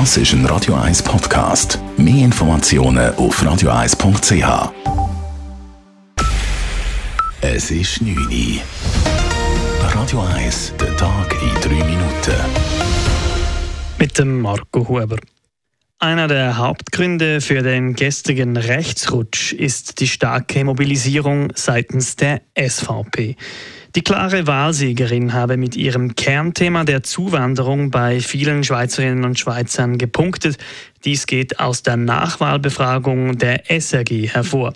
Das ist ein Radio 1 Podcast. Mehr Informationen auf radio1.ch. Es ist 9 Uhr. Radio 1, der Tag in 3 Minuten. Mit dem Marco Huber. Einer der Hauptgründe für den gestrigen Rechtsrutsch ist die starke Mobilisierung seitens der SVP. Die klare Wahlsiegerin habe mit ihrem Kernthema der Zuwanderung bei vielen Schweizerinnen und Schweizern gepunktet. Dies geht aus der Nachwahlbefragung der SRG hervor.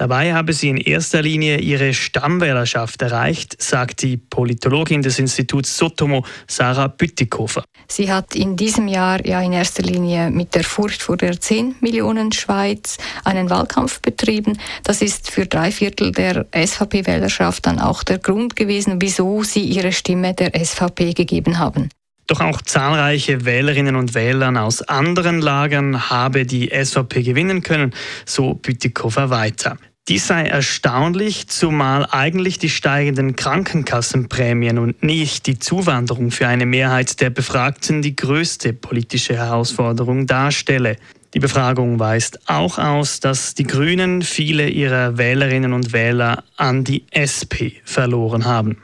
Dabei habe sie in erster Linie ihre Stammwählerschaft erreicht, sagt die Politologin des Instituts Sotomo, Sarah Bütikofer. Sie hat in diesem Jahr ja in erster Linie mit der Furcht vor der 10 Millionen Schweiz einen Wahlkampf betrieben. Das ist für drei Viertel der SVP-Wählerschaft dann auch der Grund gewesen, wieso sie ihre Stimme der SVP gegeben haben. Doch auch zahlreiche Wählerinnen und Wähler aus anderen Lagern habe die SVP gewinnen können, so Bütikofer weiter. Dies sei erstaunlich, zumal eigentlich die steigenden Krankenkassenprämien und nicht die Zuwanderung für eine Mehrheit der Befragten die größte politische Herausforderung darstelle. Die Befragung weist auch aus, dass die Grünen viele ihrer Wählerinnen und Wähler an die SP verloren haben.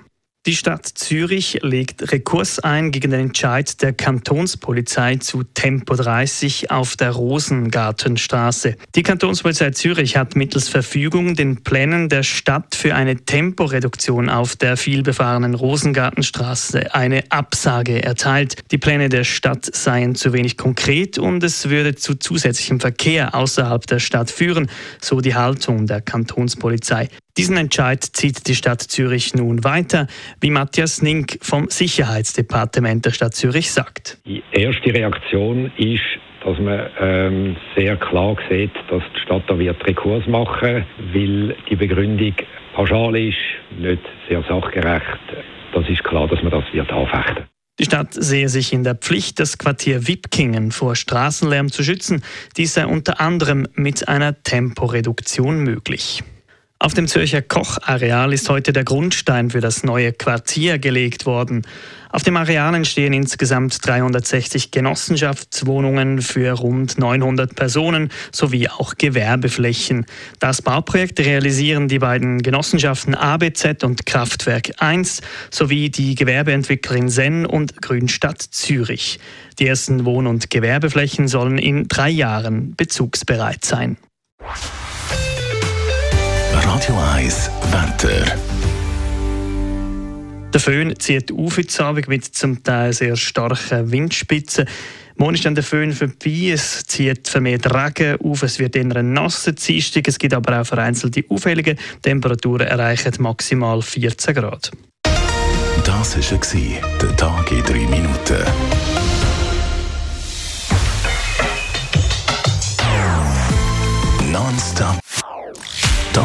Die Stadt Zürich legt Rekurs ein gegen den Entscheid der Kantonspolizei zu Tempo 30 auf der Rosengartenstraße. Die Kantonspolizei Zürich hat mittels Verfügung den Plänen der Stadt für eine Temporeduktion auf der vielbefahrenen Rosengartenstraße eine Absage erteilt. Die Pläne der Stadt seien zu wenig konkret und es würde zu zusätzlichem Verkehr außerhalb der Stadt führen, so die Haltung der Kantonspolizei. Diesen Entscheid zieht die Stadt Zürich nun weiter, wie Matthias Nink vom Sicherheitsdepartement der Stadt Zürich sagt. Die erste Reaktion ist, dass man ähm, sehr klar sieht, dass die Stadt da wird Rekurs machen, weil die Begründung pauschal ist, nicht sehr sachgerecht. Das ist klar, dass man das wird anfechten. Die Stadt sehe sich in der Pflicht, das Quartier Wipkingen vor Straßenlärm zu schützen. Dies sei unter anderem mit einer Temporeduktion möglich. Auf dem Zürcher Kochareal ist heute der Grundstein für das neue Quartier gelegt worden. Auf dem Areal entstehen insgesamt 360 Genossenschaftswohnungen für rund 900 Personen sowie auch Gewerbeflächen. Das Bauprojekt realisieren die beiden Genossenschaften ABZ und Kraftwerk 1 sowie die Gewerbeentwicklerin Senn und Grünstadt Zürich. Die ersten Wohn- und Gewerbeflächen sollen in drei Jahren bezugsbereit sein. Radio 1 Wetter. Der Föhn zieht auf heute Abend mit zum Teil sehr starken Windspitzen. Morgen ist dann der Föhn vorbei, es zieht vermehrt Regen auf, es wird eher ein nasser Dienstag, es gibt aber auch vereinzelte Aufhellungen. Temperaturen erreichen maximal 14 Grad. Das war der Tag in 3 Minuten.